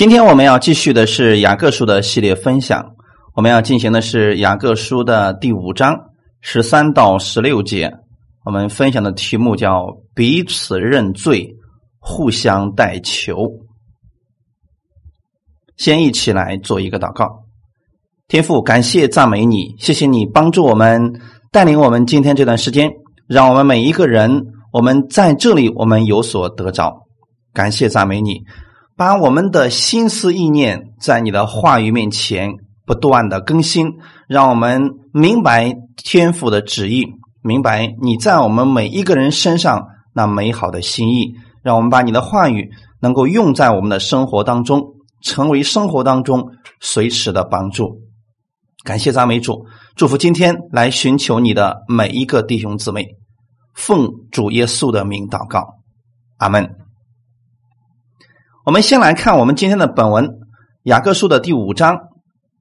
今天我们要继续的是雅各书的系列分享，我们要进行的是雅各书的第五章十三到十六节。我们分享的题目叫“彼此认罪，互相代求”。先一起来做一个祷告。天父，感谢赞美你，谢谢你帮助我们，带领我们今天这段时间，让我们每一个人，我们在这里我们有所得着。感谢赞美你。把我们的心思意念在你的话语面前不断的更新，让我们明白天父的旨意，明白你在我们每一个人身上那美好的心意，让我们把你的话语能够用在我们的生活当中，成为生活当中随时的帮助。感谢赞美主，祝福今天来寻求你的每一个弟兄姊妹，奉主耶稣的名祷告，阿门。我们先来看我们今天的本文《雅各书》的第五章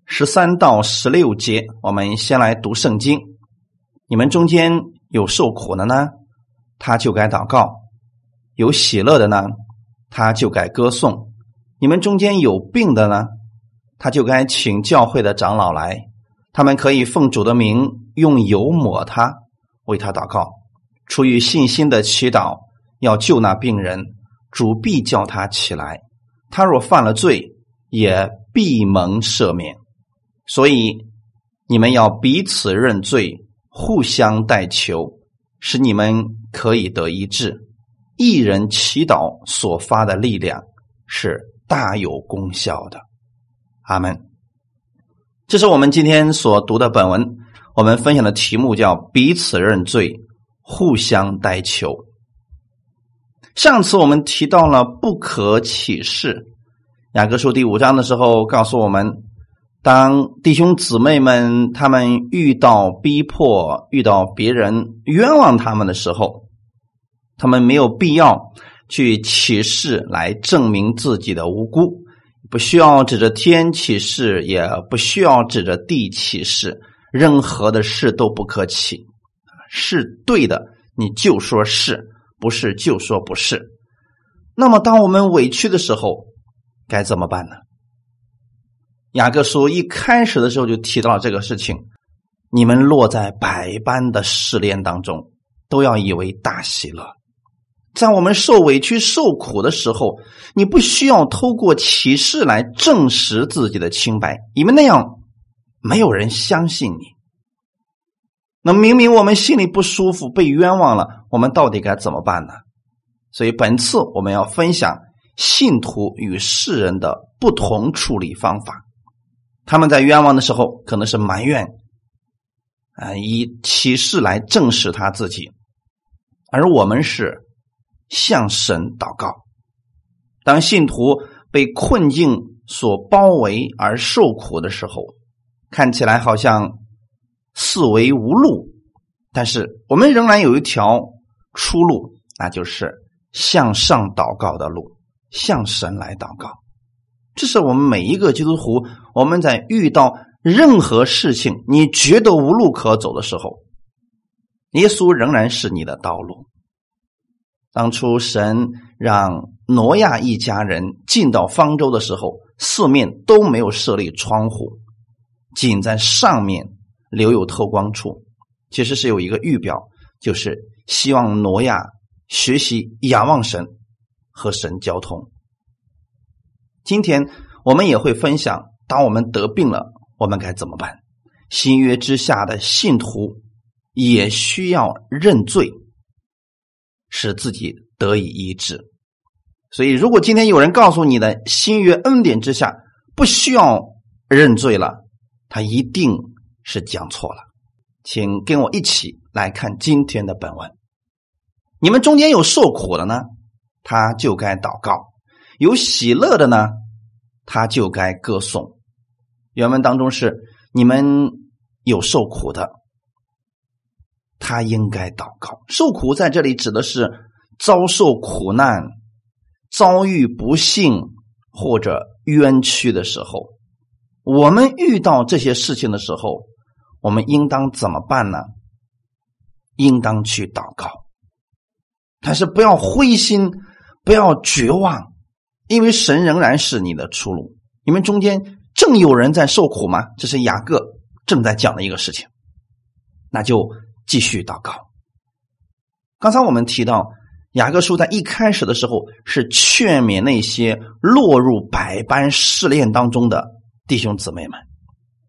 十三到十六节。我们先来读圣经。你们中间有受苦的呢，他就该祷告；有喜乐的呢，他就该歌颂。你们中间有病的呢，他就该请教会的长老来，他们可以奉主的名用油抹他，为他祷告。出于信心的祈祷，要救那病人。主必叫他起来，他若犯了罪，也必蒙赦免。所以你们要彼此认罪，互相代求，使你们可以得医治。一人祈祷所发的力量是大有功效的。阿门。这是我们今天所读的本文，我们分享的题目叫彼此认罪，互相代求。上次我们提到了不可启示，雅各书第五章的时候告诉我们，当弟兄姊妹们他们遇到逼迫、遇到别人冤枉他们的时候，他们没有必要去启示来证明自己的无辜，不需要指着天启示，也不需要指着地启示，任何的事都不可起，是对的，你就说是。不是就说不是，那么当我们委屈的时候，该怎么办呢？雅各书一开始的时候就提到了这个事情：你们落在百般的试炼当中，都要以为大喜乐。在我们受委屈、受苦的时候，你不需要透过启示来证实自己的清白，因为那样没有人相信你。那明明我们心里不舒服，被冤枉了，我们到底该怎么办呢？所以本次我们要分享信徒与世人的不同处理方法。他们在冤枉的时候，可能是埋怨，啊，以启示来证实他自己；而我们是向神祷告。当信徒被困境所包围而受苦的时候，看起来好像。四为无路，但是我们仍然有一条出路，那就是向上祷告的路，向神来祷告。这是我们每一个基督徒，我们在遇到任何事情，你觉得无路可走的时候，耶稣仍然是你的道路。当初神让挪亚一家人进到方舟的时候，四面都没有设立窗户，仅在上面。留有透光处，其实是有一个预表，就是希望挪亚学习仰望神和神交通。今天我们也会分享，当我们得病了，我们该怎么办？新约之下的信徒也需要认罪，使自己得以医治。所以，如果今天有人告诉你的新约恩典之下不需要认罪了，他一定。是讲错了，请跟我一起来看今天的本文。你们中间有受苦的呢，他就该祷告；有喜乐的呢，他就该歌颂。原文当中是你们有受苦的，他应该祷告。受苦在这里指的是遭受苦难、遭遇不幸或者冤屈的时候。我们遇到这些事情的时候。我们应当怎么办呢？应当去祷告，但是不要灰心，不要绝望，因为神仍然是你的出路。你们中间正有人在受苦吗？这是雅各正在讲的一个事情。那就继续祷告。刚才我们提到，雅各书在一开始的时候是劝勉那些落入百般试炼当中的弟兄姊妹们，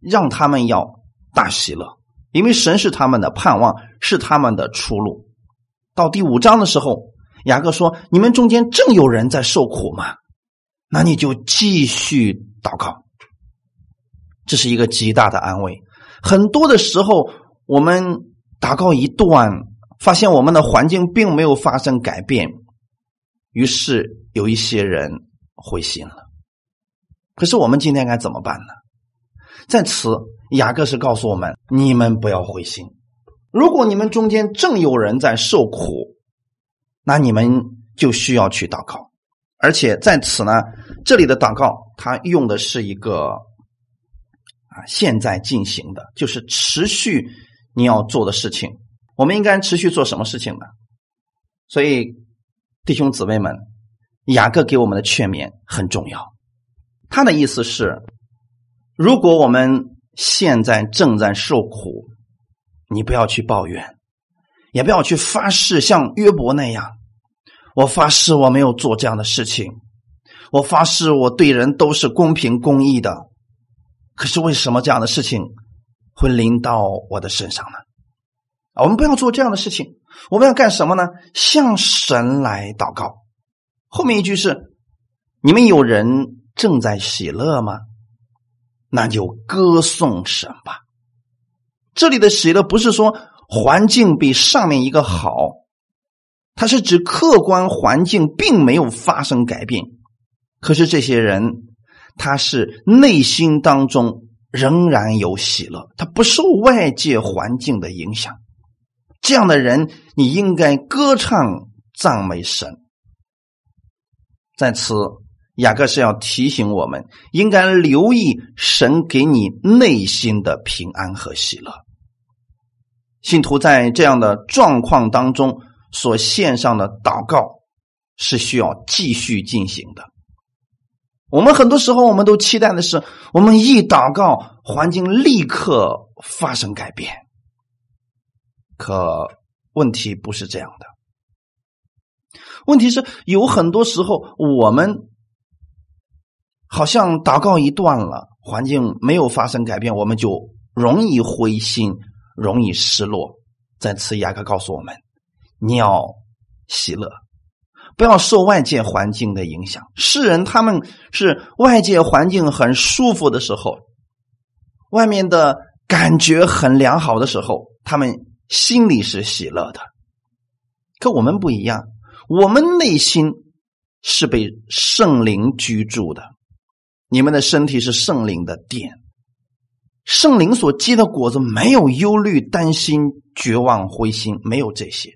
让他们要大喜乐，因为神是他们的盼望，是他们的出路。到第五章的时候，雅各说：“你们中间正有人在受苦吗？那你就继续祷告。”这是一个极大的安慰。很多的时候。我们祷告一段，发现我们的环境并没有发生改变，于是有一些人灰心了。可是我们今天该怎么办呢？在此，雅各是告诉我们：你们不要灰心。如果你们中间正有人在受苦，那你们就需要去祷告。而且在此呢，这里的祷告，它用的是一个啊现在进行的，就是持续。你要做的事情，我们应该持续做什么事情呢？所以，弟兄姊妹们，雅各给我们的劝勉很重要。他的意思是，如果我们现在正在受苦，你不要去抱怨，也不要去发誓，像约伯那样，我发誓我没有做这样的事情，我发誓我对人都是公平公义的。可是为什么这样的事情？会临到我的身上呢？我们不要做这样的事情。我们要干什么呢？向神来祷告。后面一句是：你们有人正在喜乐吗？那就歌颂神吧。这里的喜乐不是说环境比上面一个好，它是指客观环境并没有发生改变，可是这些人他是内心当中。仍然有喜乐，他不受外界环境的影响。这样的人，你应该歌唱赞美神。在此，雅各是要提醒我们，应该留意神给你内心的平安和喜乐。信徒在这样的状况当中所献上的祷告，是需要继续进行的。我们很多时候，我们都期待的是，我们一祷告，环境立刻发生改变。可问题不是这样的。问题是有很多时候，我们好像祷告一段了，环境没有发生改变，我们就容易灰心，容易失落。在此，雅各告诉我们：你要喜乐。不要受外界环境的影响。世人他们是外界环境很舒服的时候，外面的感觉很良好的时候，他们心里是喜乐的。可我们不一样，我们内心是被圣灵居住的。你们的身体是圣灵的殿，圣灵所结的果子没有忧虑、担心、绝望、灰心，没有这些，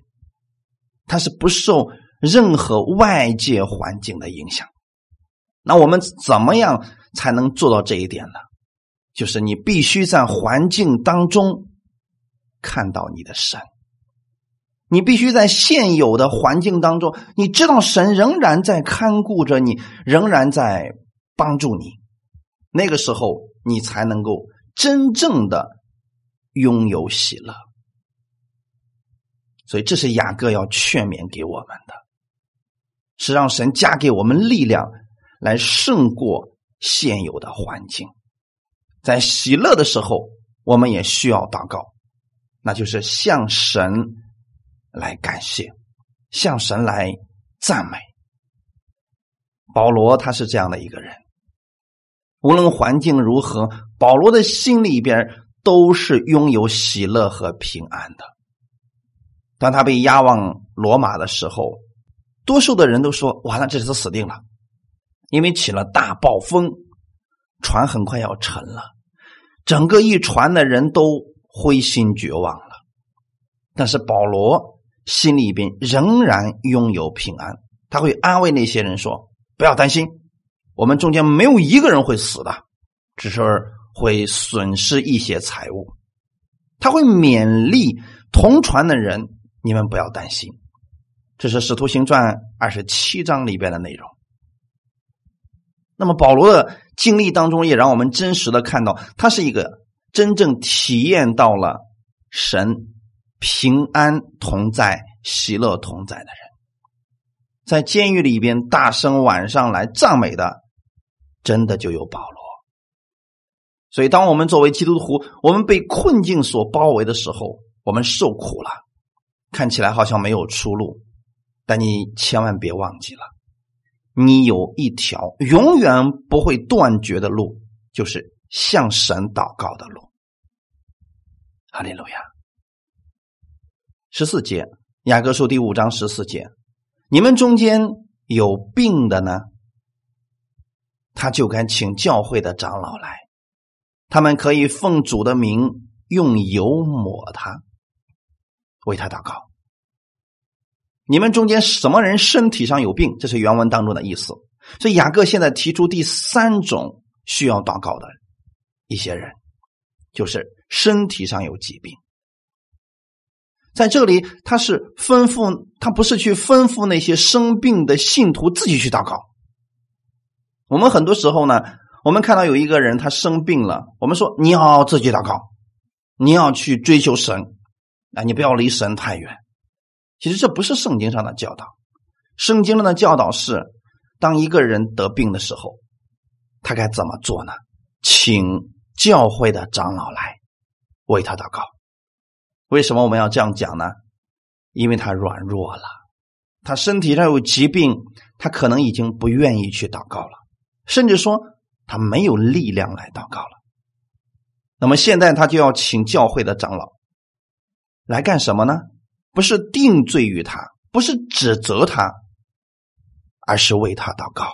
它是不受。任何外界环境的影响，那我们怎么样才能做到这一点呢？就是你必须在环境当中看到你的神，你必须在现有的环境当中，你知道神仍然在看顾着你，仍然在帮助你。那个时候，你才能够真正的拥有喜乐。所以，这是雅各要劝勉给我们的。是让神加给我们力量，来胜过现有的环境。在喜乐的时候，我们也需要祷告，那就是向神来感谢，向神来赞美。保罗他是这样的一个人，无论环境如何，保罗的心里边都是拥有喜乐和平安的。当他被押往罗马的时候。多数的人都说：“完了，这次死定了，因为起了大暴风，船很快要沉了，整个一船的人都灰心绝望了。”但是保罗心里边仍然拥有平安，他会安慰那些人说：“不要担心，我们中间没有一个人会死的，只是会损失一些财物。”他会勉励同船的人：“你们不要担心。”这是《使徒行传》二十七章里边的内容。那么保罗的经历当中，也让我们真实的看到，他是一个真正体验到了神平安同在、喜乐同在的人。在监狱里边大声晚上来赞美的，真的就有保罗。所以，当我们作为基督徒，我们被困境所包围的时候，我们受苦了，看起来好像没有出路，但你千万别忘记了。你有一条永远不会断绝的路，就是向神祷告的路。哈利路亚。十四节，雅各书第五章十四节，你们中间有病的呢，他就该请教会的长老来，他们可以奉主的名用油抹他，为他祷告。你们中间什么人身体上有病？这是原文当中的意思。所以雅各现在提出第三种需要祷告的一些人，就是身体上有疾病。在这里，他是吩咐他不是去吩咐那些生病的信徒自己去祷告。我们很多时候呢，我们看到有一个人他生病了，我们说你要自己祷告，你要去追求神，啊，你不要离神太远。其实这不是圣经上的教导，圣经上的教导是，当一个人得病的时候，他该怎么做呢？请教会的长老来为他祷告。为什么我们要这样讲呢？因为他软弱了，他身体上有疾病，他可能已经不愿意去祷告了，甚至说他没有力量来祷告了。那么现在他就要请教会的长老来干什么呢？不是定罪于他，不是指责他，而是为他祷告。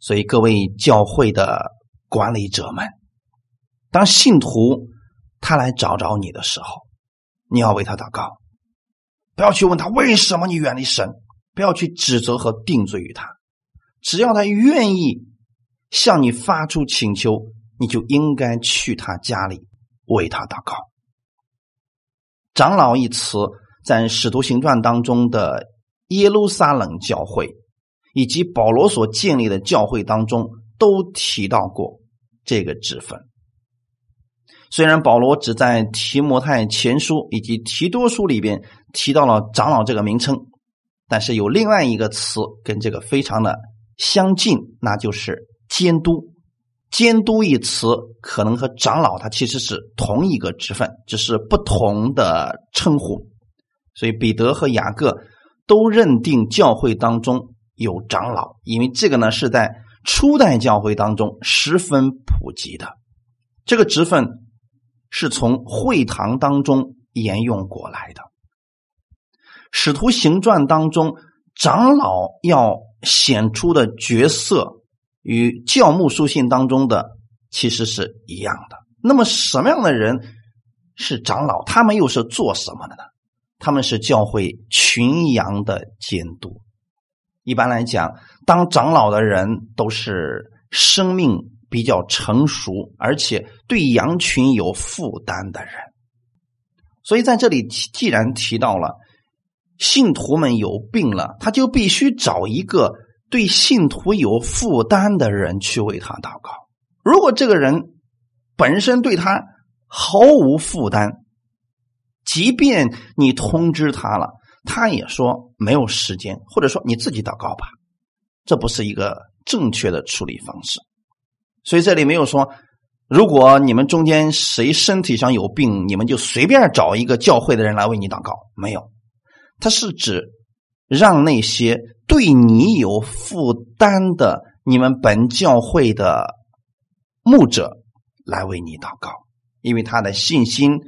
所以各位教会的管理者们，当信徒他来找找你的时候，你要为他祷告，不要去问他为什么你远离神，不要去指责和定罪于他。只要他愿意向你发出请求，你就应该去他家里为他祷告。长老一词在《使徒行传》当中的耶路撒冷教会，以及保罗所建立的教会当中都提到过这个职分。虽然保罗只在提摩太前书以及提多书里边提到了长老这个名称，但是有另外一个词跟这个非常的相近，那就是监督。监督一词可能和长老他其实是同一个职分，只是不同的称呼。所以彼得和雅各都认定教会当中有长老，因为这个呢是在初代教会当中十分普及的。这个职分是从会堂当中沿用过来的。使徒行传当中长老要显出的角色。与教牧书信当中的其实是一样的。那么，什么样的人是长老？他们又是做什么的呢？他们是教会群羊的监督。一般来讲，当长老的人都是生命比较成熟，而且对羊群有负担的人。所以，在这里既然提到了信徒们有病了，他就必须找一个。对信徒有负担的人去为他祷告。如果这个人本身对他毫无负担，即便你通知他了，他也说没有时间，或者说你自己祷告吧，这不是一个正确的处理方式。所以这里没有说，如果你们中间谁身体上有病，你们就随便找一个教会的人来为你祷告，没有。他是指让那些。对你有负担的，你们本教会的牧者来为你祷告，因为他的信心、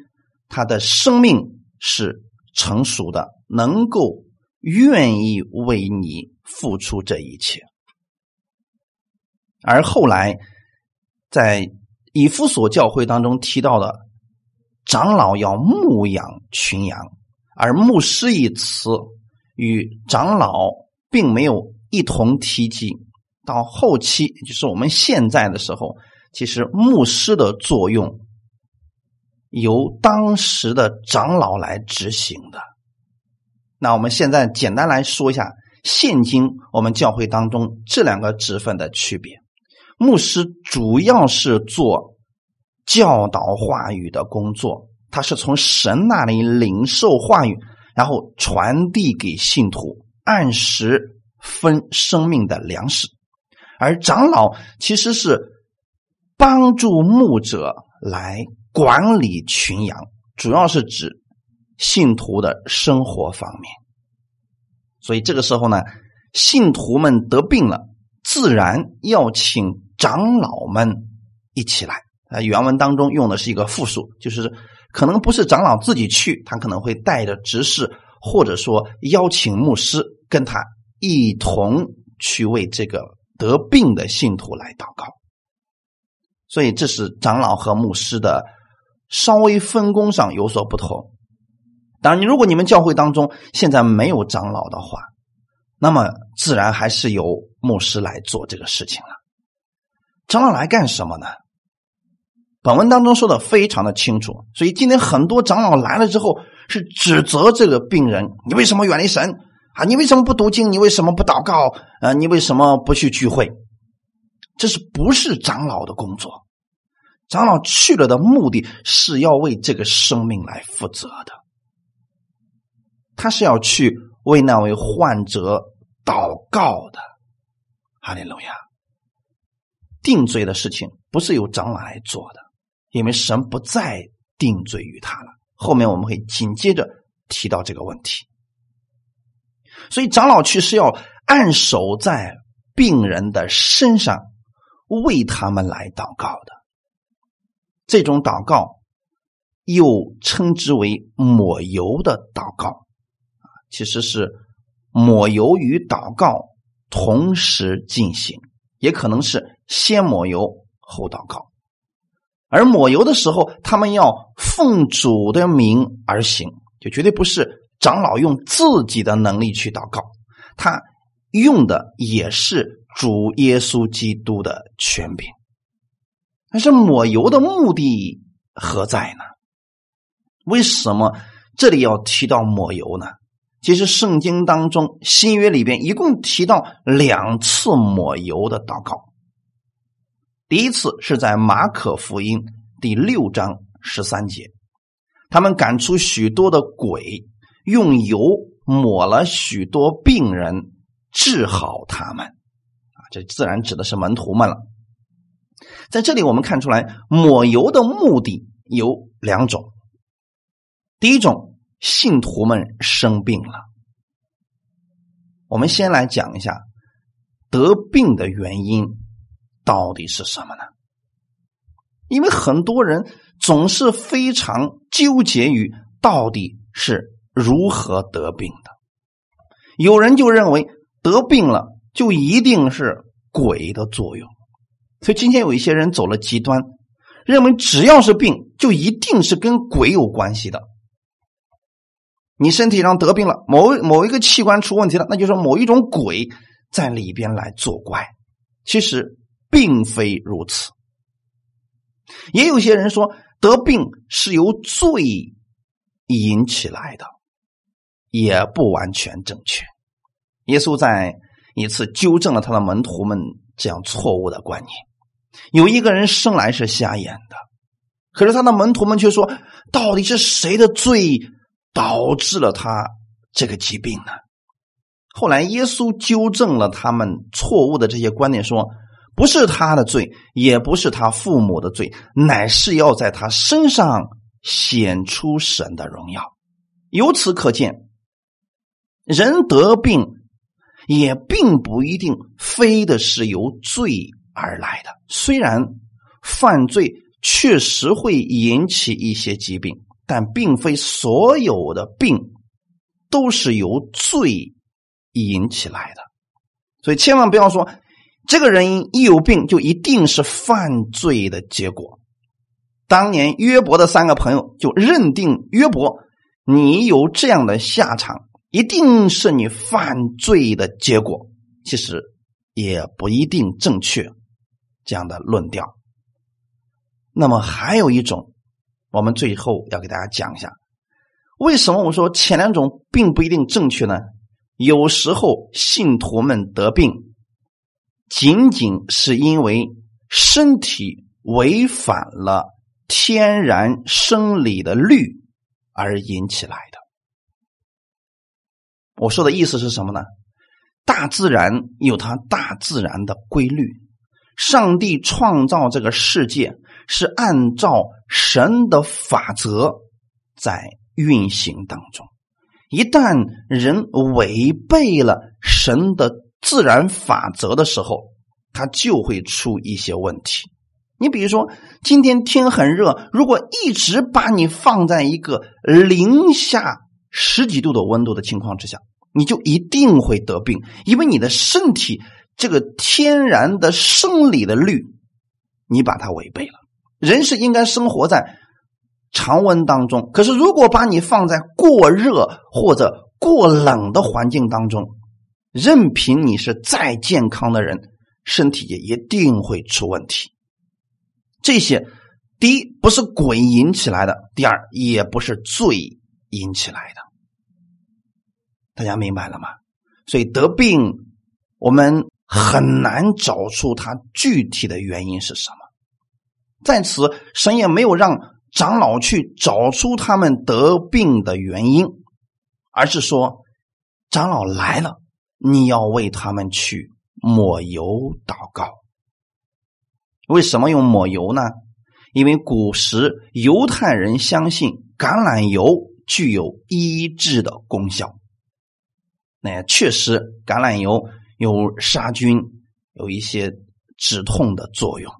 他的生命是成熟的，能够愿意为你付出这一切。而后来在以弗所教会当中提到的长老要牧养群羊，而牧师一词与长老。并没有一同提及，到后期就是我们现在的时候，其实牧师的作用由当时的长老来执行的。那我们现在简单来说一下现今我们教会当中这两个职分的区别。牧师主要是做教导话语的工作，他是从神那里领受话语，然后传递给信徒，按时分生命的粮食。而长老其实是帮助牧者来管理群羊，主要是指信徒的生活方面。所以这个时候呢，信徒们得病了，自然要请。长老们一起来啊！原文当中用的是一个复数，就是可能不是长老自己去，他可能会带着执事，或者说邀请牧师跟他一同去为这个得病的信徒来祷告。所以这是长老和牧师的稍微分工上有所不同。当然，你如果你们教会当中现在没有长老的话，那么自然还是由牧师来做这个事情了。长老来干什么呢？本文当中说的非常的清楚，所以今天很多长老来了之后是指责这个病人：你为什么远离神啊？你为什么不读经？你为什么不祷告？啊，你为什么不去聚会？这是不是长老的工作？长老去了的目的是要为这个生命来负责的，他是要去为那位患者祷告的。哈利路亚。定罪的事情不是由长老来做的，因为神不再定罪于他了。后面我们会紧接着提到这个问题。所以长老去是要按手在病人的身上，为他们来祷告的。这种祷告又称之为抹油的祷告啊，其实是抹油与祷告同时进行。也可能是先抹油后祷告，而抹油的时候，他们要奉主的名而行，就绝对不是长老用自己的能力去祷告，他用的也是主耶稣基督的权柄。但是抹油的目的何在呢？为什么这里要提到抹油呢？其实圣经当中新约里边一共提到两次抹油的祷告。第一次是在马可福音第六章十三节，他们赶出许多的鬼，用油抹了许多病人，治好他们。啊，这自然指的是门徒们了。在这里我们看出来，抹油的目的有两种，第一种。信徒们生病了，我们先来讲一下得病的原因到底是什么呢？因为很多人总是非常纠结于到底是如何得病的。有人就认为得病了就一定是鬼的作用，所以今天有一些人走了极端，认为只要是病就一定是跟鬼有关系的。你身体上得病了，某某一个器官出问题了，那就是某一种鬼在里边来作怪。其实并非如此。也有些人说得病是由罪引起来的，也不完全正确。耶稣在一次纠正了他的门徒们这样错误的观念。有一个人生来是瞎眼的，可是他的门徒们却说：到底是谁的罪？导致了他这个疾病呢？后来耶稣纠正了他们错误的这些观念，说不是他的罪，也不是他父母的罪，乃是要在他身上显出神的荣耀。由此可见，人得病也并不一定非的是由罪而来的。虽然犯罪确实会引起一些疾病。但并非所有的病都是由罪引起来的，所以千万不要说这个人一有病就一定是犯罪的结果。当年约伯的三个朋友就认定约伯，你有这样的下场，一定是你犯罪的结果。其实也不一定正确这样的论调。那么还有一种。我们最后要给大家讲一下，为什么我说前两种并不一定正确呢？有时候信徒们得病，仅仅是因为身体违反了天然生理的律而引起来的。我说的意思是什么呢？大自然有它大自然的规律，上帝创造这个世界是按照神的法则在运行当中。一旦人违背了神的自然法则的时候，它就会出一些问题。你比如说，今天天很热，如果一直把你放在一个零下十几度的温度的情况之下，你就一定会得病，因为你的身体这个天然的生理的律，你把它违背了。人是应该生活在常温当中，可是如果把你放在过热或者过冷的环境当中，任凭你是再健康的人，身体也一定会出问题。这些第一不是鬼引起来的，第二也不是罪引起来的。大家明白了吗？所以得病，我们很难找出它具体的原因是什么。在此，神也没有让长老去找出他们得病的原因，而是说，长老来了，你要为他们去抹油祷告。为什么用抹油呢？因为古时犹太人相信橄榄油具有医治的功效。那确实，橄榄油有杀菌、有一些止痛的作用。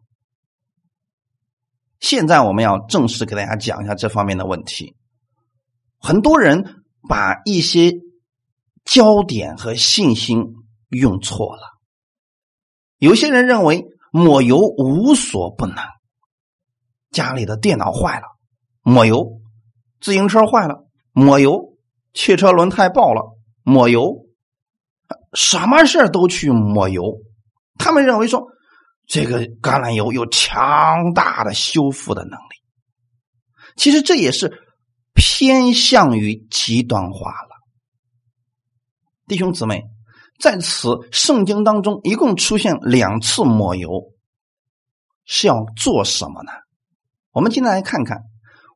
现在我们要正式给大家讲一下这方面的问题。很多人把一些焦点和信心用错了。有些人认为抹油无所不能，家里的电脑坏了抹油，自行车坏了抹油，汽车轮胎爆了。抹油，什么事都去抹油。他们认为说，这个橄榄油有强大的修复的能力。其实这也是偏向于极端化了。弟兄姊妹，在此圣经当中，一共出现两次抹油，是要做什么呢？我们今天来看看，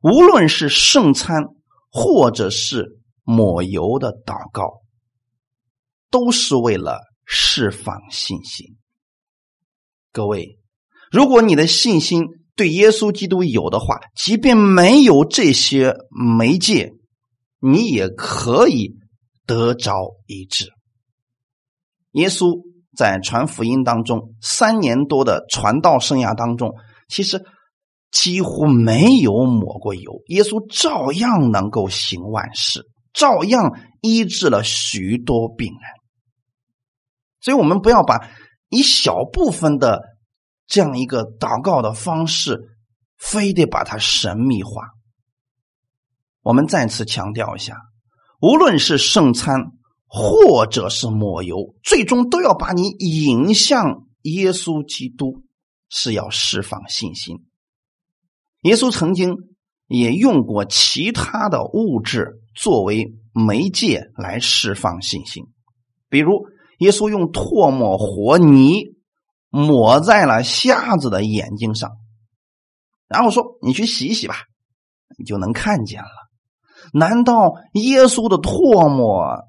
无论是圣餐或者是抹油的祷告。都是为了释放信心。各位，如果你的信心对耶稣基督有的话，即便没有这些媒介，你也可以得着医治。耶稣在传福音当中三年多的传道生涯当中，其实几乎没有抹过油，耶稣照样能够行万事，照样医治了许多病人。所以，我们不要把一小部分的这样一个祷告的方式，非得把它神秘化。我们再次强调一下，无论是圣餐或者是抹油，最终都要把你引向耶稣基督，是要释放信心。耶稣曾经也用过其他的物质作为媒介来释放信心，比如。耶稣用唾沫和泥抹在了瞎子的眼睛上，然后说：“你去洗洗吧，你就能看见了。”难道耶稣的唾沫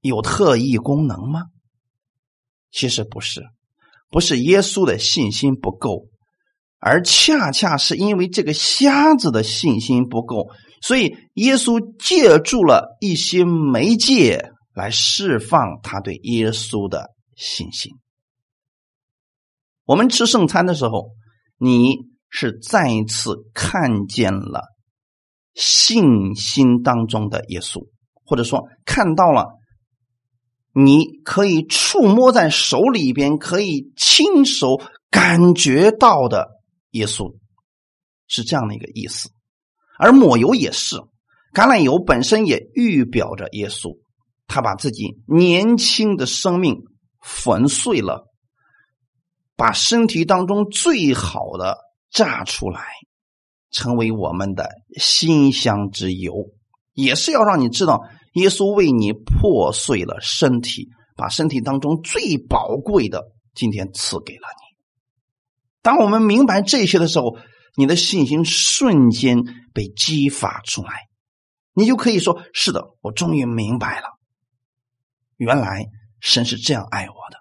有特异功能吗？其实不是，不是耶稣的信心不够，而恰恰是因为这个瞎子的信心不够，所以耶稣借助了一些媒介。来释放他对耶稣的信心。我们吃圣餐的时候，你是再一次看见了信心当中的耶稣，或者说看到了你可以触摸在手里边，可以亲手感觉到的耶稣，是这样的一个意思。而抹油也是，橄榄油本身也预表着耶稣。他把自己年轻的生命粉碎了，把身体当中最好的榨出来，成为我们的馨香之油，也是要让你知道耶稣为你破碎了身体，把身体当中最宝贵的今天赐给了你。当我们明白这些的时候，你的信心瞬间被激发出来，你就可以说：“是的，我终于明白了，原来神是这样爱我的。”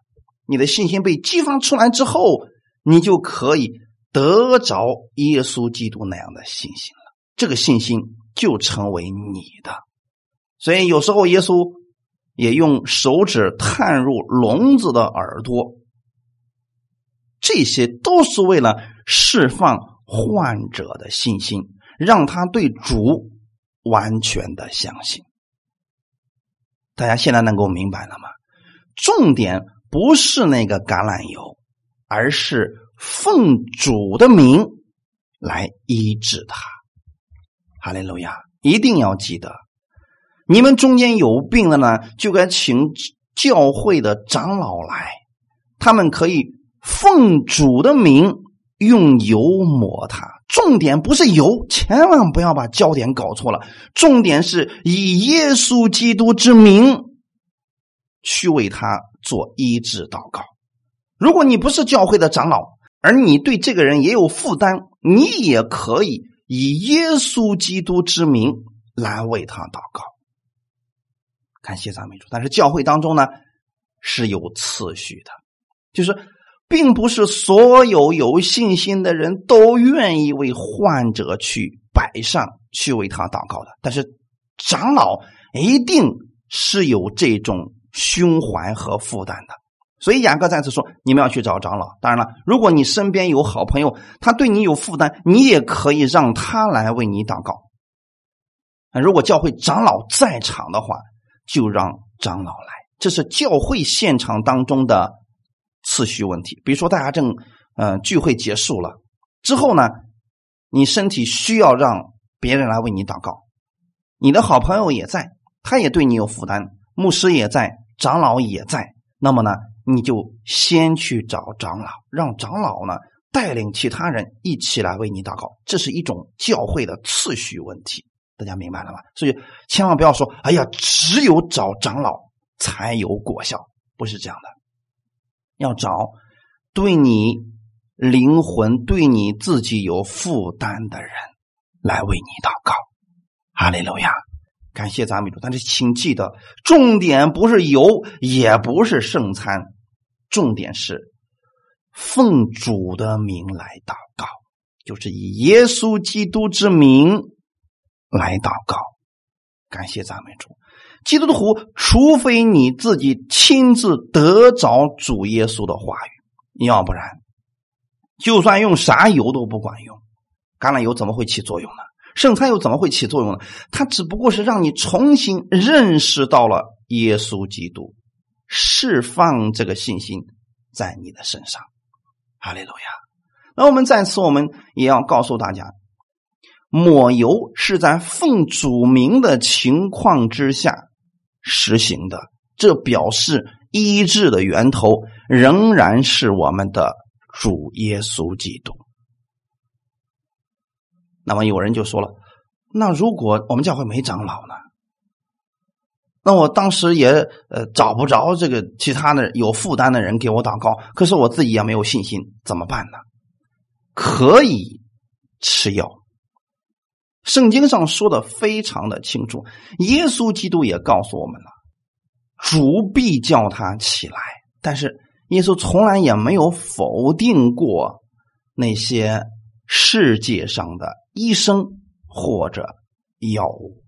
你的信心被激发出来之后，你就可以得着耶稣基督那样的信心了。这个信心就成为你的。所以有时候耶稣也用手指探入聋子的耳朵，这些都是为了释放患者的信心，让他对主完全的相信。大家现在能够明白了吗？重点。不是那个橄榄油，而是奉主的名来医治他。哈利路亚！一定要记得，你们中间有病的呢，就该请教会的长老来，他们可以奉主的名用油抹他。重点不是油，千万不要把焦点搞错了。重点是以耶稣基督之名去为他。做医治祷告。如果你不是教会的长老，而你对这个人也有负担，你也可以以耶稣基督之名来为他祷告。感谢赞美主。但是教会当中呢是有次序的，就是并不是所有有信心的人都愿意为患者去摆上去为他祷告的。但是长老一定是有这种。胸怀和负担的，所以雅各再次说：“你们要去找长老。当然了，如果你身边有好朋友，他对你有负担，你也可以让他来为你祷告。如果教会长老在场的话，就让长老来。这是教会现场当中的次序问题。比如说，大家正嗯聚会结束了之后呢，你身体需要让别人来为你祷告，你的好朋友也在，他也对你有负担。”牧师也在，长老也在，那么呢，你就先去找长老，让长老呢带领其他人一起来为你祷告，这是一种教会的次序问题，大家明白了吗？所以千万不要说，哎呀，只有找长老才有果效，不是这样的，要找对你灵魂、对你自己有负担的人来为你祷告，哈利路亚。感谢赞美主，但是请记得，重点不是油，也不是圣餐，重点是奉主的名来祷告，就是以耶稣基督之名来祷告。感谢赞美主，基督的徒，除非你自己亲自得着主耶稣的话语，要不然，就算用啥油都不管用。橄榄油怎么会起作用呢？圣餐又怎么会起作用呢？它只不过是让你重新认识到了耶稣基督，释放这个信心在你的身上。哈利路亚！那我们在此，我们也要告诉大家，抹油是在奉主名的情况之下实行的，这表示医治的源头仍然是我们的主耶稣基督。那么有人就说了：“那如果我们教会没长老呢？那我当时也呃找不着这个其他的有负担的人给我祷告，可是我自己也没有信心，怎么办呢？可以吃药。圣经上说的非常的清楚，耶稣基督也告诉我们了，主必叫他起来。但是耶稣从来也没有否定过那些世界上的。”医生或者药物，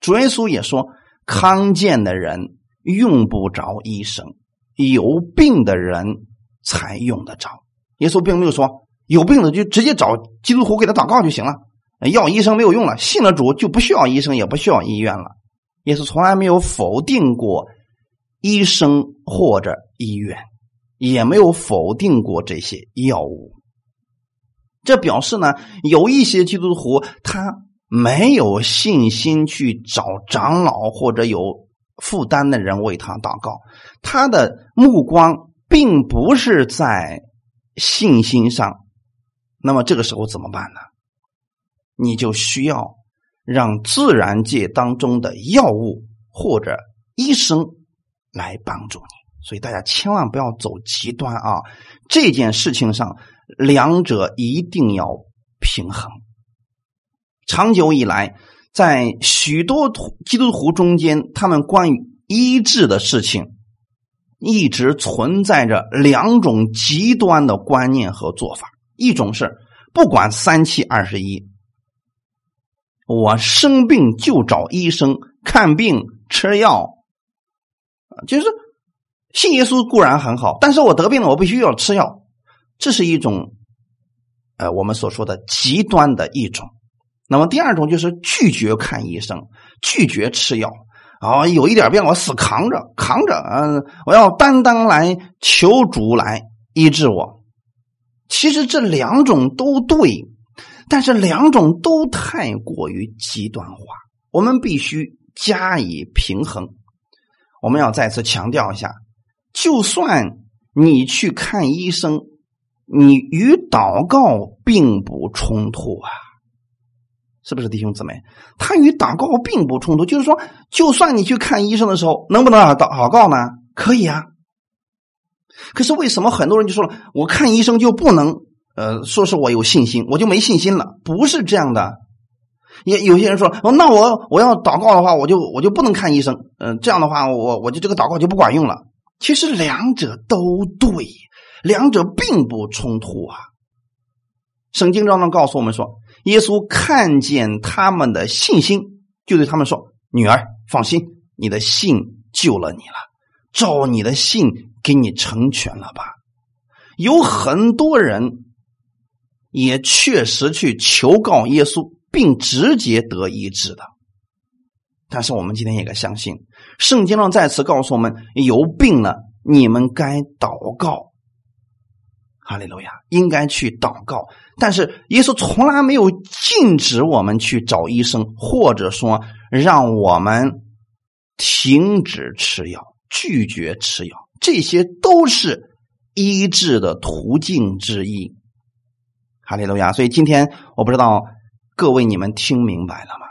主耶稣也说，康健的人用不着医生，有病的人才用得着。耶稣并没有说有病的就直接找基督徒给他祷告就行了，要医生没有用了，信了主就不需要医生，也不需要医院了。耶稣从来没有否定过医生或者医院，也没有否定过这些药物。这表示呢，有一些基督徒他没有信心去找长老或者有负担的人为他祷告，他的目光并不是在信心上。那么这个时候怎么办呢？你就需要让自然界当中的药物或者医生来帮助你。所以大家千万不要走极端啊！这件事情上，两者一定要平衡。长久以来，在许多基督徒中间，他们关于医治的事情，一直存在着两种极端的观念和做法。一种是不管三七二十一，我生病就找医生看病吃药，就是信耶稣固然很好，但是我得病了，我必须要吃药，这是一种，呃，我们所说的极端的一种。那么第二种就是拒绝看医生，拒绝吃药啊，有一点病我死扛着扛着，嗯，我要单单来求主来医治我。其实这两种都对，但是两种都太过于极端化，我们必须加以平衡。我们要再次强调一下，就算你去看医生，你与祷告并不冲突啊。是不是弟兄姊妹？他与祷告并不冲突，就是说，就算你去看医生的时候，能不能祷祷告呢？可以啊。可是为什么很多人就说了，我看医生就不能？呃，说是我有信心，我就没信心了？不是这样的。也有些人说，哦，那我我要祷告的话，我就我就不能看医生。嗯，这样的话，我我就这个祷告就不管用了。其实两者都对，两者并不冲突啊。圣经当中告诉我们说。耶稣看见他们的信心，就对他们说：“女儿，放心，你的信救了你了，照你的信给你成全了吧。”有很多人也确实去求告耶稣，并直接得医治的。但是我们今天也该相信，圣经上再次告诉我们：有病了，你们该祷告。哈利路亚，应该去祷告，但是耶稣从来没有禁止我们去找医生，或者说让我们停止吃药、拒绝吃药，这些都是医治的途径之一。哈利路亚！所以今天我不知道各位你们听明白了吗？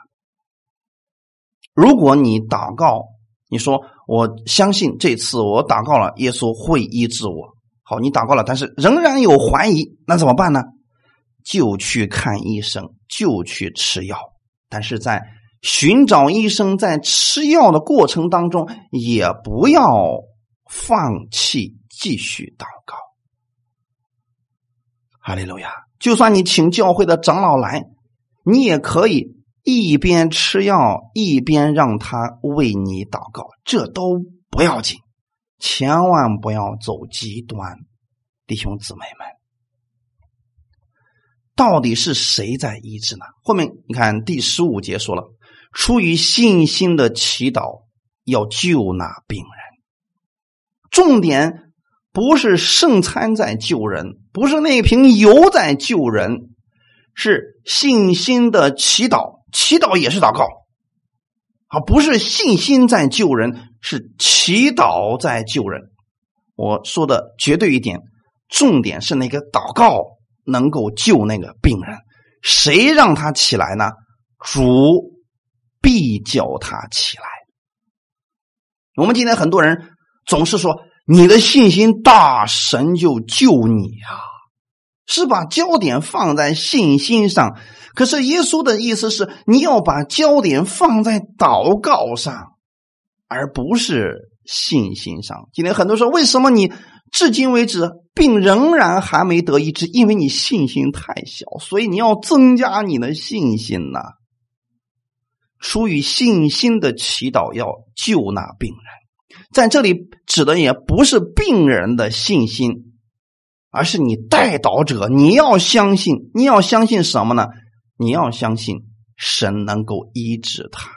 如果你祷告，你说我相信这次我祷告了，耶稣会医治我。好，你祷告了，但是仍然有怀疑，那怎么办呢？就去看医生，就去吃药。但是在寻找医生、在吃药的过程当中，也不要放弃继续祷告。哈利路亚！就算你请教会的长老来，你也可以一边吃药，一边让他为你祷告，这都不要紧。千万不要走极端，弟兄姊妹们，到底是谁在医治呢？后面你看第十五节说了，出于信心的祈祷要救那病人。重点不是圣餐在救人，不是那瓶油在救人，是信心的祈祷，祈祷也是祷告。啊，不是信心在救人，是祈祷在救人。我说的绝对一点，重点是那个祷告能够救那个病人。谁让他起来呢？主必叫他起来。我们今天很多人总是说：“你的信心大，神就救你啊。”是把焦点放在信心上。可是耶稣的意思是，你要把焦点放在祷告上，而不是信心上。今天很多说，为什么你至今为止病仍然还没得医治？因为你信心太小，所以你要增加你的信心呐。出于信心的祈祷要救那病人，在这里指的也不是病人的信心，而是你带导者，你要相信，你要相信什么呢？你要相信神能够医治他。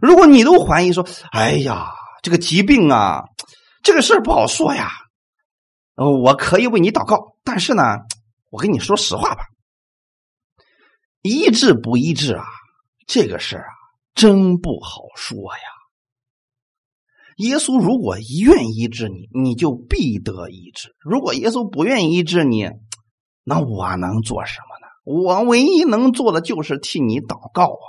如果你都怀疑说：“哎呀，这个疾病啊，这个事儿不好说呀。”我可以为你祷告，但是呢，我跟你说实话吧，医治不医治啊，这个事儿啊，真不好说呀。耶稣如果愿医治你，你就必得医治；如果耶稣不愿意医治你，那我能做什么？我唯一能做的就是替你祷告啊！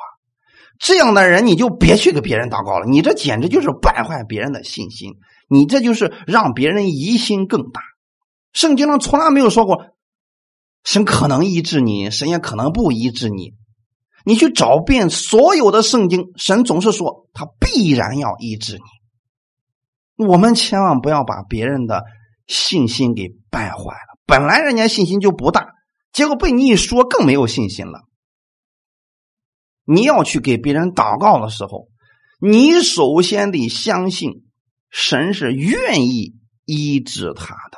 这样的人你就别去给别人祷告了，你这简直就是败坏别人的信心，你这就是让别人疑心更大。圣经上从来没有说过，神可能医治你，神也可能不医治你。你去找遍所有的圣经，神总是说他必然要医治你。我们千万不要把别人的信心给败坏了，本来人家信心就不大，结果被你一说更没有信心了。你要去给别人祷告的时候，你首先得相信神是愿意医治他的。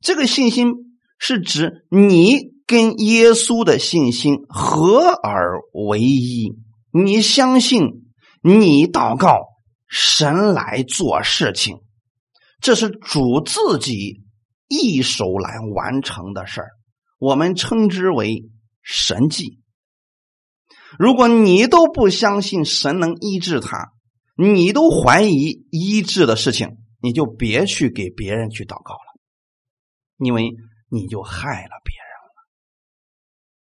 这个信心是指你。跟耶稣的信心合而为一，你相信你祷告神来做事情，这是主自己一手来完成的事儿，我们称之为神迹。如果你都不相信神能医治他，你都怀疑医治的事情，你就别去给别人去祷告了，因为你就害了别人。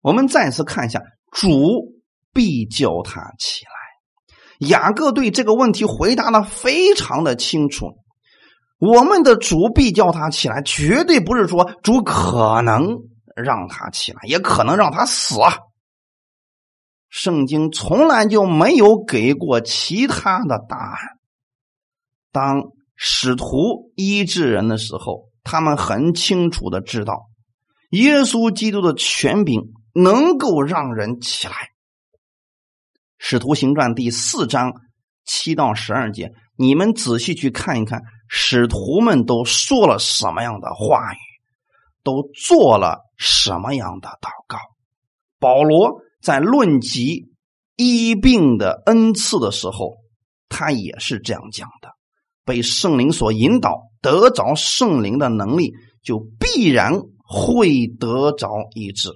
我们再次看一下，主必叫他起来。雅各对这个问题回答的非常的清楚。我们的主必叫他起来，绝对不是说主可能让他起来，也可能让他死啊。圣经从来就没有给过其他的答案。当使徒医治人的时候，他们很清楚的知道耶稣基督的权柄。能够让人起来，《使徒行传》第四章七到十二节，你们仔细去看一看，使徒们都说了什么样的话语，都做了什么样的祷告。保罗在论及医病的恩赐的时候，他也是这样讲的：被圣灵所引导，得着圣灵的能力，就必然会得着医治。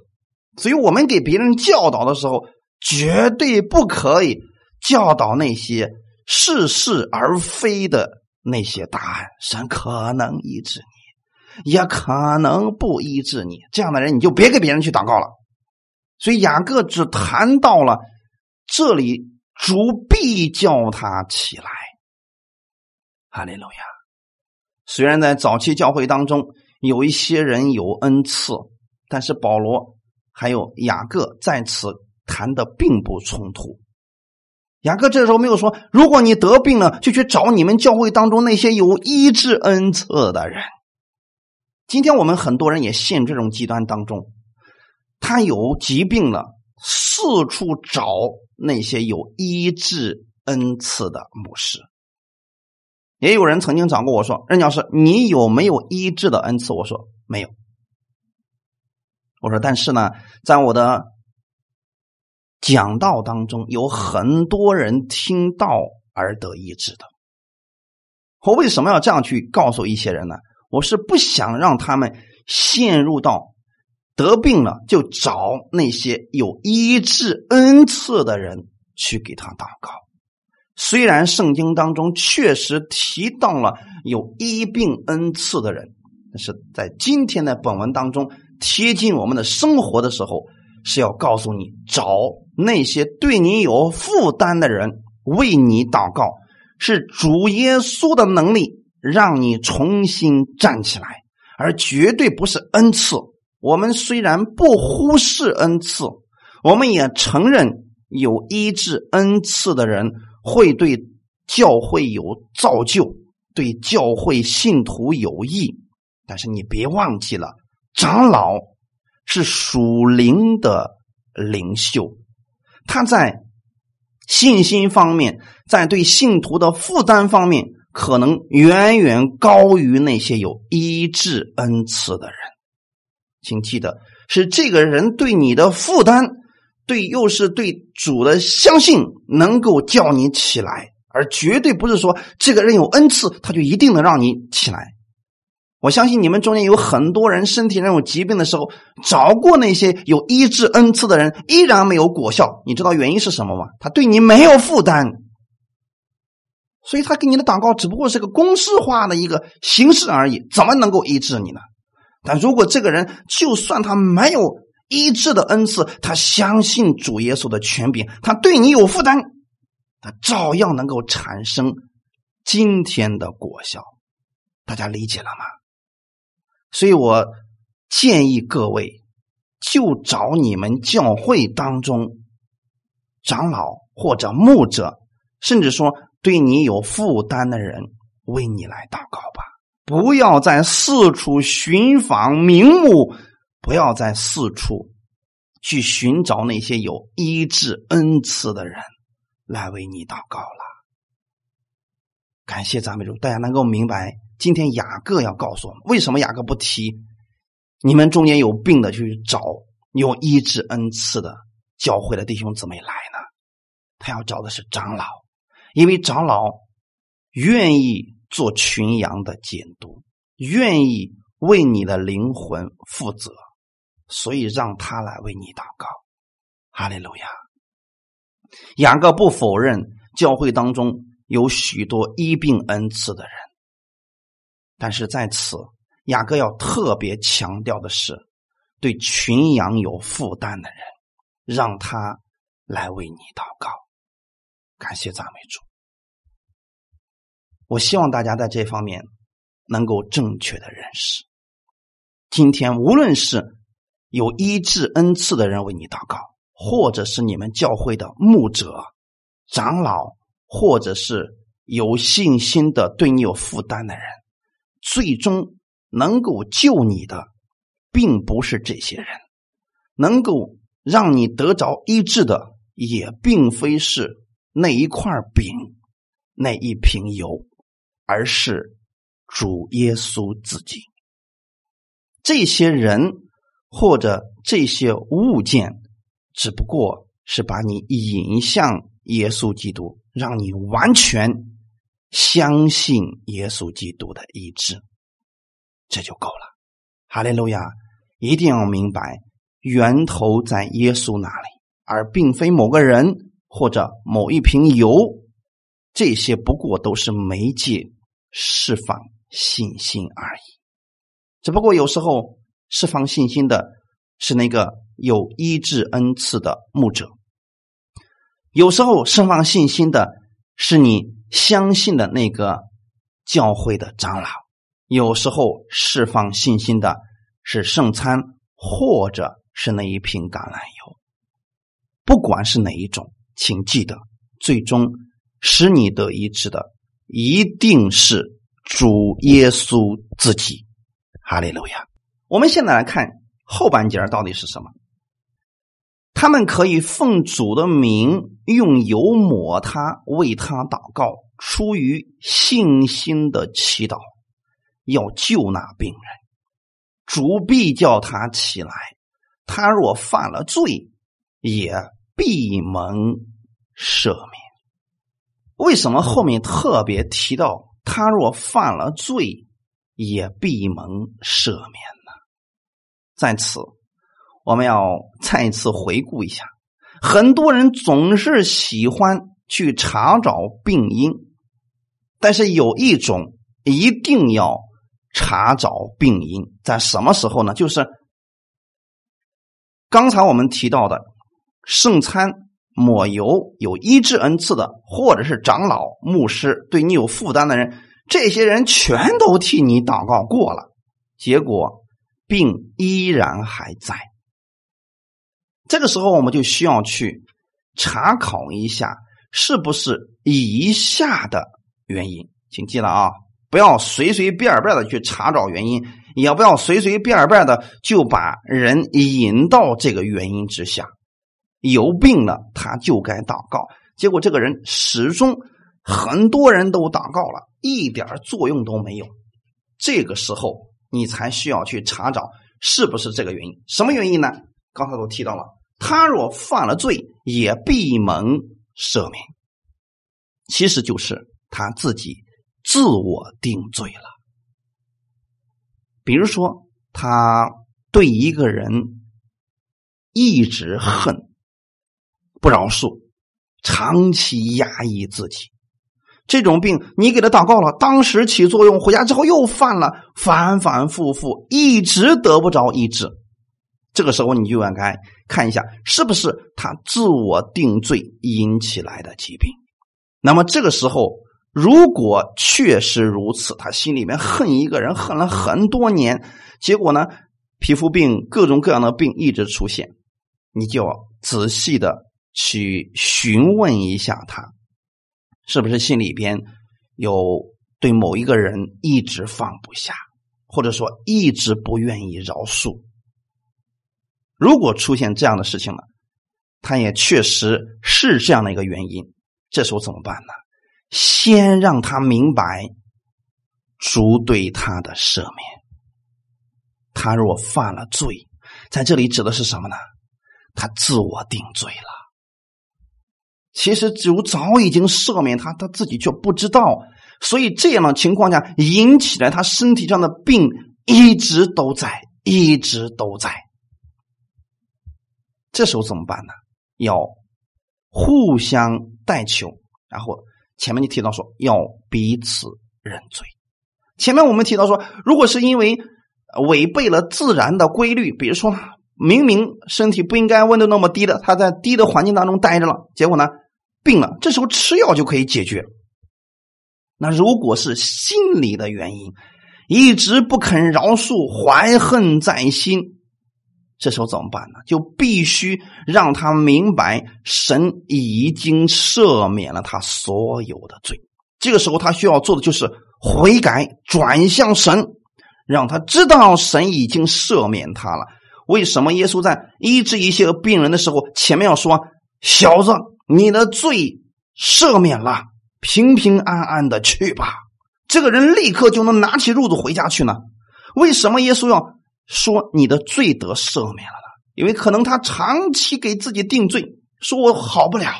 所以我们给别人教导的时候，绝对不可以教导那些似是而非的那些答案。神可能医治你，也可能不医治你。这样的人，你就别给别人去祷告了。所以雅各只谈到了这里，主必叫他起来。哈利路亚！虽然在早期教会当中有一些人有恩赐，但是保罗。还有雅各在此谈的并不冲突。雅各这时候没有说，如果你得病了，就去找你们教会当中那些有医治恩赐的人。今天我们很多人也陷这种极端当中，他有疾病了，四处找那些有医治恩赐的牧师。也有人曾经找过我说：“任教师，你有没有医治的恩赐？”我说：“没有。”我说，但是呢，在我的讲道当中，有很多人听到而得医治的。我为什么要这样去告诉一些人呢？我是不想让他们陷入到得病了就找那些有医治恩赐的人去给他祷告。虽然圣经当中确实提到了有医病恩赐的人，但是在今天的本文当中。贴近我们的生活的时候，是要告诉你找那些对你有负担的人为你祷告，是主耶稣的能力让你重新站起来，而绝对不是恩赐。我们虽然不忽视恩赐，我们也承认有医治恩赐的人会对教会有造就，对教会信徒有益。但是你别忘记了。长老是属灵的领袖，他在信心方面，在对信徒的负担方面，可能远远高于那些有医治恩赐的人。请记得，是这个人对你的负担，对又是对主的相信，能够叫你起来，而绝对不是说这个人有恩赐，他就一定能让你起来。我相信你们中间有很多人身体上有疾病的时候，找过那些有医治恩赐的人，依然没有果效。你知道原因是什么吗？他对你没有负担，所以他给你的祷告只不过是个公式化的一个形式而已，怎么能够医治你呢？但如果这个人就算他没有医治的恩赐，他相信主耶稣的权柄，他对你有负担，他照样能够产生今天的果效。大家理解了吗？所以我建议各位，就找你们教会当中长老或者牧者，甚至说对你有负担的人，为你来祷告吧。不要再四处寻访名目。不要再四处去寻找那些有医治恩赐的人来为你祷告了。感谢赞美主，大家能够明白今天雅各要告诉我们，为什么雅各不提你们中间有病的去找有医治恩赐的教会的弟兄姊妹来呢？他要找的是长老，因为长老愿意做群羊的监督，愿意为你的灵魂负责。所以让他来为你祷告，哈利路亚。雅各不否认教会当中有许多医病恩赐的人，但是在此，雅各要特别强调的是，对群羊有负担的人，让他来为你祷告。感谢赞美主。我希望大家在这方面能够正确的认识。今天无论是。有医治恩赐的人为你祷告，或者是你们教会的牧者、长老，或者是有信心的对你有负担的人，最终能够救你的，并不是这些人；能够让你得着医治的，也并非是那一块饼、那一瓶油，而是主耶稣自己。这些人。或者这些物件，只不过是把你引向耶稣基督，让你完全相信耶稣基督的意志，这就够了。哈利路亚！一定要明白，源头在耶稣那里，而并非某个人或者某一瓶油。这些不过都是媒介，释放信心而已。只不过有时候。释放信心的是那个有医治恩赐的牧者，有时候释放信心的是你相信的那个教会的长老，有时候释放信心的是圣餐，或者是那一瓶橄榄油。不管是哪一种，请记得，最终使你得医治的一定是主耶稣自己。哈利路亚。我们现在来看后半截到底是什么？他们可以奉主的名用油抹他，为他祷告，出于信心的祈祷，要救那病人。主必叫他起来。他若犯了罪，也必蒙赦免。为什么后面特别提到他若犯了罪，也必蒙赦免呢？在此，我们要再一次回顾一下，很多人总是喜欢去查找病因，但是有一种一定要查找病因，在什么时候呢？就是刚才我们提到的圣餐抹油有医治恩赐的，或者是长老牧师对你有负担的人，这些人全都替你祷告过了，结果。病依然还在，这个时候我们就需要去查考一下，是不是以下的原因，请记了啊，不要随随便便的去查找原因，也不要随随便便的就把人引到这个原因之下。有病了，他就该祷告，结果这个人始终很多人都祷告了，一点作用都没有。这个时候。你才需要去查找是不是这个原因？什么原因呢？刚才都提到了，他若犯了罪，也必蒙赦免。其实就是他自己自我定罪了。比如说，他对一个人一直恨、不饶恕，长期压抑自己。这种病，你给他祷告了，当时起作用，回家之后又犯了，反反复复，一直得不着医治。这个时候你就应该看一下，是不是他自我定罪引起来的疾病。那么这个时候，如果确实如此，他心里面恨一个人，恨了很多年，结果呢，皮肤病、各种各样的病一直出现，你就仔细的去询问一下他，是不是心里边有对某一个人一直放不下，或者说一直不愿意饶恕。如果出现这样的事情了，他也确实是这样的一个原因。这时候怎么办呢？先让他明白主对他的赦免。他若犯了罪，在这里指的是什么呢？他自我定罪了。其实主早已经赦免他，他自己却不知道。所以这样的情况下，引起来他身体上的病一直都在，一直都在。这时候怎么办呢？要。互相代求，然后前面你提到说要彼此认罪。前面我们提到说，如果是因为违背了自然的规律，比如说明明身体不应该温度那么低的，他在低的环境当中待着了，结果呢病了，这时候吃药就可以解决。那如果是心理的原因，一直不肯饶恕，怀恨在心。这时候怎么办呢？就必须让他明白，神已经赦免了他所有的罪。这个时候，他需要做的就是悔改，转向神，让他知道神已经赦免他了。为什么耶稣在医治一些病人的时候，前面要说：“小子，你的罪赦免了，平平安安的去吧。”这个人立刻就能拿起褥子回家去呢？为什么耶稣要？说你的罪得赦免了呢？因为可能他长期给自己定罪，说我好不了，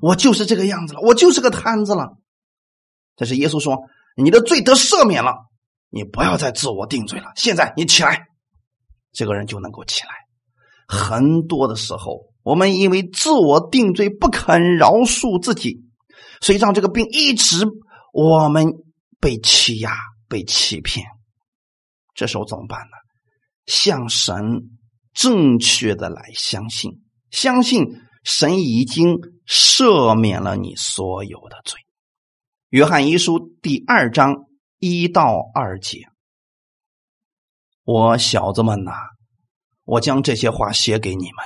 我就是这个样子了，我就是个瘫子了。但是耶稣说你的罪得赦免了，你不要再自我定罪了。现在你起来，这个人就能够起来。很多的时候，我们因为自我定罪不肯饶恕自己，所以让这个病一直我们被欺压、被欺骗。这时候怎么办呢？向神正确的来相信，相信神已经赦免了你所有的罪。约翰一书第二章一到二节，我小子们呐，我将这些话写给你们，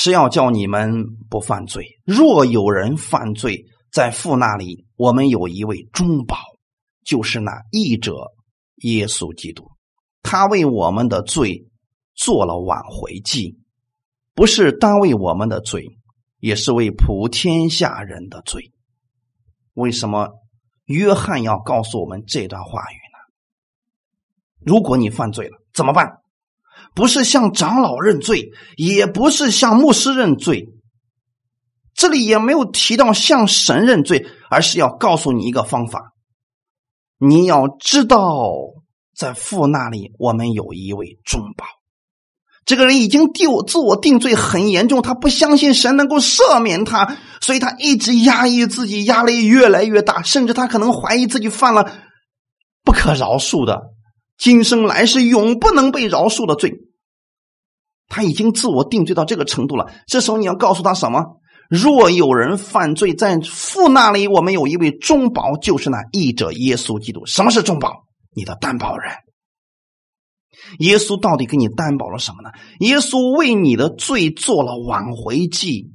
是要叫你们不犯罪。若有人犯罪，在父那里，我们有一位中保，就是那义者。耶稣基督，他为我们的罪做了挽回祭，不是单为我们的罪，也是为普天下人的罪。为什么约翰要告诉我们这段话语呢？如果你犯罪了，怎么办？不是向长老认罪，也不是向牧师认罪，这里也没有提到向神认罪，而是要告诉你一个方法。你要知道，在父那里，我们有一位中保。这个人已经定自我定罪很严重，他不相信神能够赦免他，所以他一直压抑自己，压力越来越大，甚至他可能怀疑自己犯了不可饶恕的、今生来世永不能被饶恕的罪。他已经自我定罪到这个程度了。这时候你要告诉他什么？若有人犯罪，在父那里，我们有一位中保，就是那义者耶稣基督。什么是中保？你的担保人。耶稣到底给你担保了什么呢？耶稣为你的罪做了挽回祭。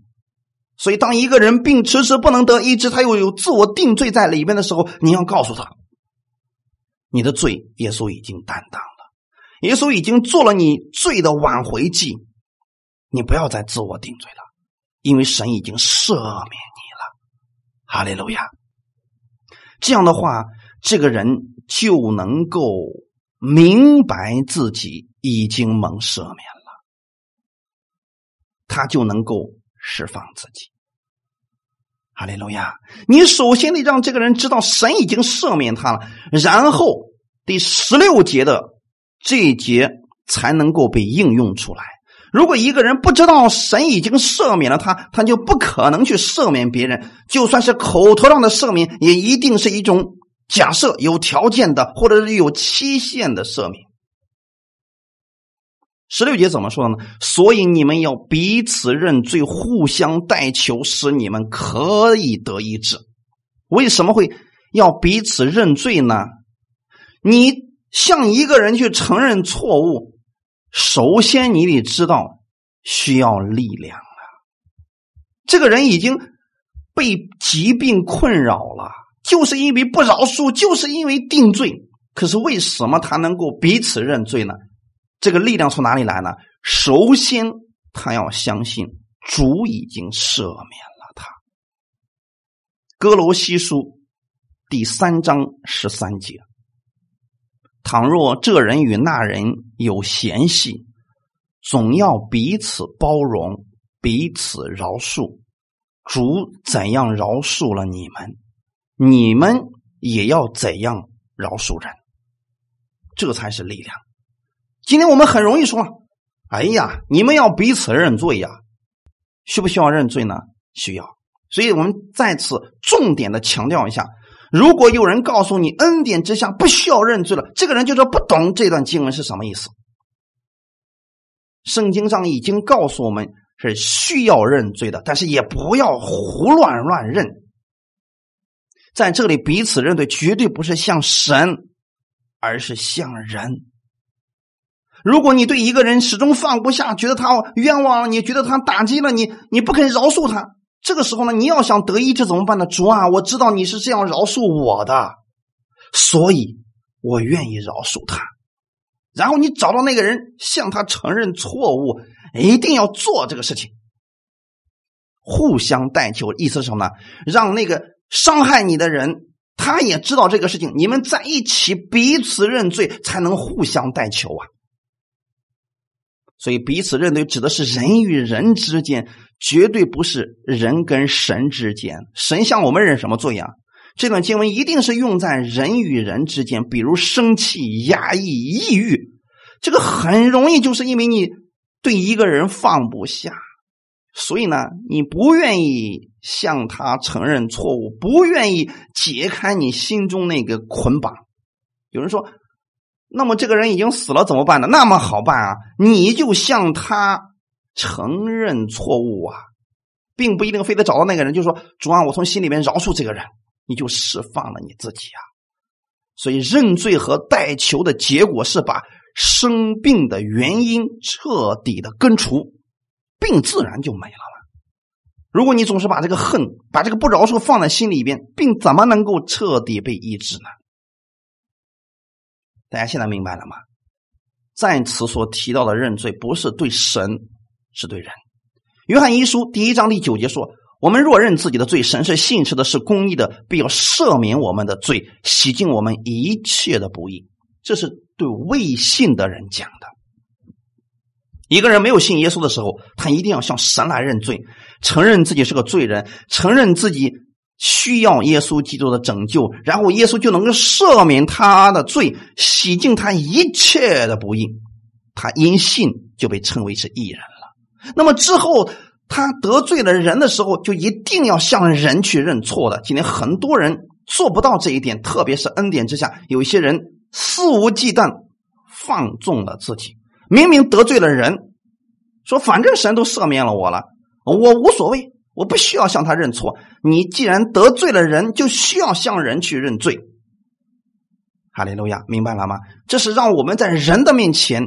所以，当一个人病迟迟不能得医治，他又有自我定罪在里边的时候，你要告诉他，你的罪耶稣已经担当，耶稣已经做了你罪的挽回祭，你不要再自我定罪了。因为神已经赦免你了，哈利路亚。这样的话，这个人就能够明白自己已经蒙赦免了，他就能够释放自己，哈利路亚。你首先得让这个人知道神已经赦免他了，然后第十六节的这一节才能够被应用出来。如果一个人不知道神已经赦免了他，他就不可能去赦免别人。就算是口头上的赦免，也一定是一种假设、有条件的，或者是有期限的赦免。十六节怎么说呢？所以你们要彼此认罪，互相代求，使你们可以得医治。为什么会要彼此认罪呢？你向一个人去承认错误，首先你得知道需要力量啊。这个人已经被疾病困扰了，就是因为不饶恕，就是因为定罪。可是为什么他能够彼此认罪呢？这个力量从哪里来呢？首先，他要相信主已经赦免了他。哥罗西书第三章十三节：倘若这人与那人有嫌隙，总要彼此包容，彼此饶恕。主怎样饶恕了你们，你们也要怎样饶恕人。这才是力量。今天我们很容易说：“哎呀，你们要彼此认罪呀，需不需要认罪呢？需要。”所以我们再次重点的强调一下：如果有人告诉你恩典之下不需要认罪了，这个人就是不懂这段经文是什么意思。圣经上已经告诉我们是需要认罪的，但是也不要胡乱乱认。在这里彼此认罪，绝对不是向神，而是向人。如果你对一个人始终放不下，觉得他冤枉了，你觉得他打击了你，你不肯饶恕他，这个时候呢，你要想得医治怎么办呢？主啊，我知道你是这样饶恕我的，所以我愿意饶恕他。然后你找到那个人，向他承认错误，一定要做这个事情，互相代求。意思是什么呢？让那个伤害你的人，他也知道这个事情，你们在一起彼此认罪，才能互相代求啊。所以彼此认罪指的是人与人之间，绝对不是人跟神之间。神向我们认什么罪啊？这段经文一定是用在人与人之间，比如生气、压抑、抑郁，这个很容易就是因为你对一个人放不下，所以呢，你不愿意向他承认错误，不愿意解开你心中那个捆绑。有人说。那么这个人已经死了怎么办呢？那么好办啊，你就向他承认错误啊，并不一定非得找到那个人，就说主啊，我从心里面饶恕这个人，你就释放了你自己啊。所以认罪和代求的结果是把生病的原因彻底的根除，病自然就没了了。如果你总是把这个恨、把这个不饶恕放在心里边，病怎么能够彻底被医治呢？大家现在明白了吗？在此所提到的认罪，不是对神，是对人。约翰一书第一章第九节说：“我们若认自己的罪，神是信实的，是公义的，必要赦免我们的罪，洗净我们一切的不义。”这是对未信的人讲的。一个人没有信耶稣的时候，他一定要向神来认罪，承认自己是个罪人，承认自己。需要耶稣基督的拯救，然后耶稣就能够赦免他的罪，洗净他一切的不义，他因信就被称为是义人了。那么之后他得罪了人的时候，就一定要向人去认错的。今天很多人做不到这一点，特别是恩典之下，有一些人肆无忌惮放纵了自己，明明得罪了人，说反正神都赦免了我了，我无所谓。我不需要向他认错。你既然得罪了人，就需要向人去认罪。哈利路亚，明白了吗？这是让我们在人的面前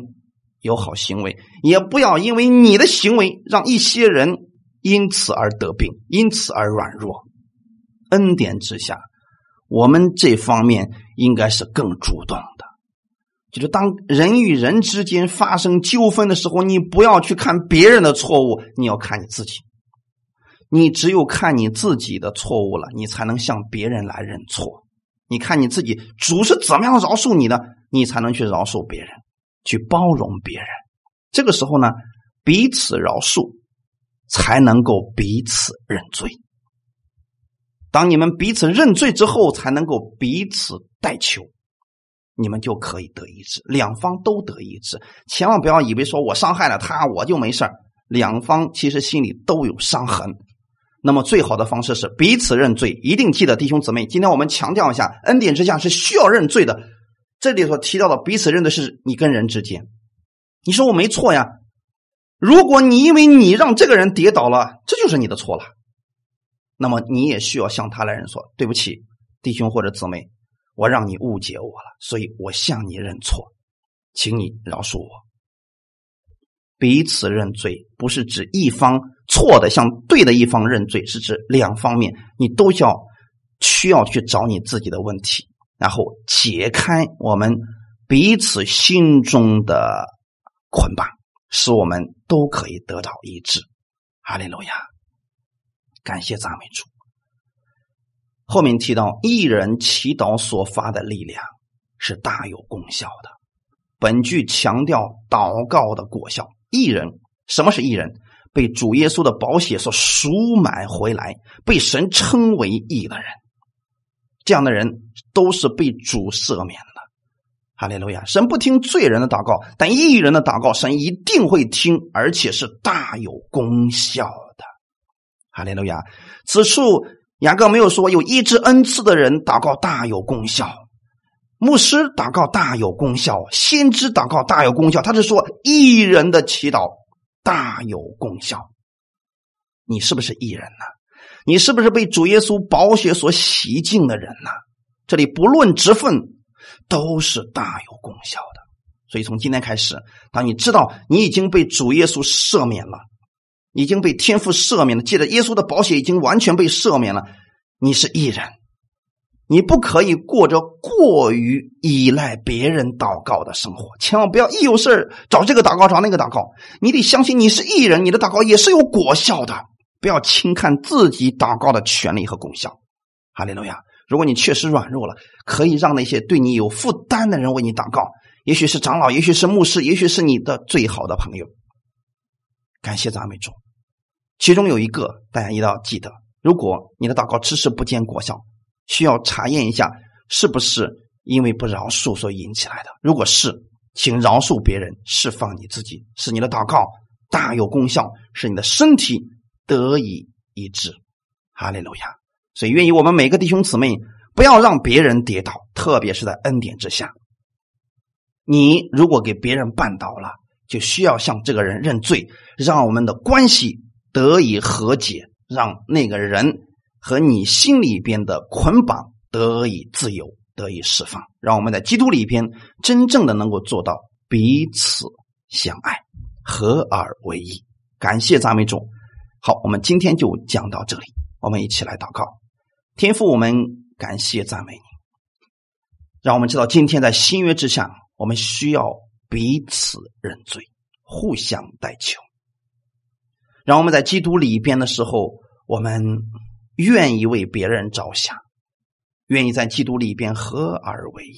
有好行为，也不要因为你的行为让一些人因此而得病，因此而软弱。恩典之下，我们这方面应该是更主动的。就是当人与人之间发生纠纷的时候，你不要去看别人的错误，你要看你自己。你只有看你自己的错误了，你才能向别人来认错。你看你自己主是怎么样饶恕你的，你才能去饶恕别人，去包容别人。这个时候呢，彼此饶恕，才能够彼此认罪。当你们彼此认罪之后，才能够彼此代求，你们就可以得医治，两方都得医治。千万不要以为说我伤害了他，我就没事两方其实心里都有伤痕。那么最好的方式是彼此认罪，一定记得弟兄姊妹。今天我们强调一下，恩典之下是需要认罪的。这里所提到的彼此认罪，是你跟人之间，你说我没错呀。如果你因为你让这个人跌倒了，这就是你的错了，那么你也需要向他来认错。对不起，弟兄或者姊妹，我让你误解我了，所以我向你认错，请你饶恕我。彼此认罪不是指一方错的向对的一方认罪，是指两方面你都要需要去找你自己的问题，然后解开我们彼此心中的捆绑。使我们都可以得到医治，哈利路亚！感谢赞美主。后面提到，一人祈祷所发的力量是大有功效的。本句强调祷告的果效。一人，什么是一人？被主耶稣的宝血所赎买回来，被神称为义的人。这样的人都是被主赦免的。哈利路亚！神不听罪人的祷告，但义人的祷告，神一定会听，而且是大有功效的。哈利路亚！此处雅各没有说有医治恩赐的人祷告大有功效，牧师祷告大有功效，先知祷告大有功效。他是说义人的祈祷大有功效。你是不是义人呢？你是不是被主耶稣宝血所洗净的人呢？这里不论职分。都是大有功效的，所以从今天开始，当你知道你已经被主耶稣赦免了，已经被天父赦免了，记得耶稣的宝血已经完全被赦免了，你是义人，你不可以过着过于依赖别人祷告的生活，千万不要一有事找这个祷告找那个祷告，你得相信你是艺人，你的祷告也是有果效的，不要轻看自己祷告的权利和功效。哈利路亚。如果你确实软弱了，可以让那些对你有负担的人为你祷告，也许是长老，也许是牧师，也许是你的最好的朋友。感谢赞美主。其中有一个，大家一定要记得：如果你的祷告迟迟不见果效，需要查验一下是不是因为不饶恕所引起来的。如果是，请饶恕别人，释放你自己，使你的祷告大有功效，使你的身体得以医治。哈利路亚。所以，愿意我们每个弟兄姊妹不要让别人跌倒，特别是在恩典之下。你如果给别人绊倒了，就需要向这个人认罪，让我们的关系得以和解，让那个人和你心里边的捆绑得以自由，得以释放，让我们在基督里边真正的能够做到彼此相爱，合而为一。感谢赞美主。好，我们今天就讲到这里，我们一起来祷告。天父，我们感谢赞美你，让我们知道今天在新约之下，我们需要彼此认罪，互相代求。让我们在基督里边的时候，我们愿意为别人着想，愿意在基督里边合而为一。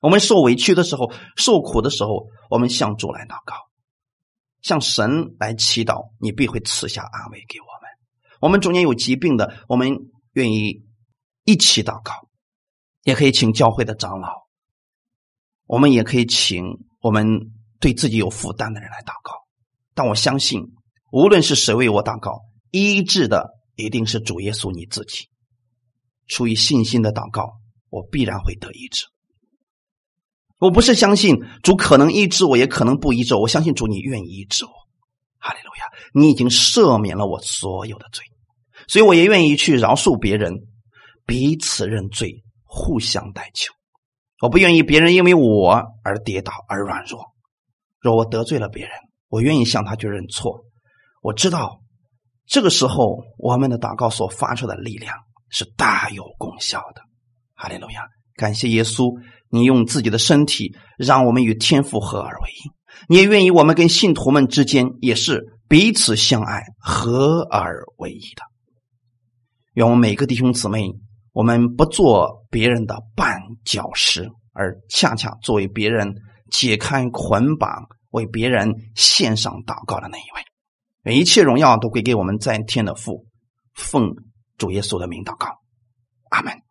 我们受委屈的时候，受苦的时候，我们向主来祷告，向神来祈祷，你必会赐下安慰给我们。我们中间有疾病的，我们。愿意一起祷告，也可以请教会的长老，我们也可以请我们对自己有负担的人来祷告。但我相信，无论是谁为我祷告，医治的一定是主耶稣你自己。出于信心的祷告，我必然会得医治。我不是相信主可能医治我，也可能不医治我。我相信主，你愿意医治我。哈利路亚！你已经赦免了我所有的罪。所以我也愿意去饶恕别人，彼此认罪，互相代求。我不愿意别人因为我而跌倒而软弱。若我得罪了别人，我愿意向他去认错。我知道这个时候我们的祷告所发出的力量是大有功效的。哈利路亚！感谢耶稣，你用自己的身体让我们与天父合而为一。你也愿意我们跟信徒们之间也是彼此相爱、合而为一的。愿我们每个弟兄姊妹，我们不做别人的绊脚石，而恰恰作为别人解开捆绑、为别人献上祷告的那一位。每一切荣耀都归给我们在天的父，奉主耶稣的名祷告，阿门。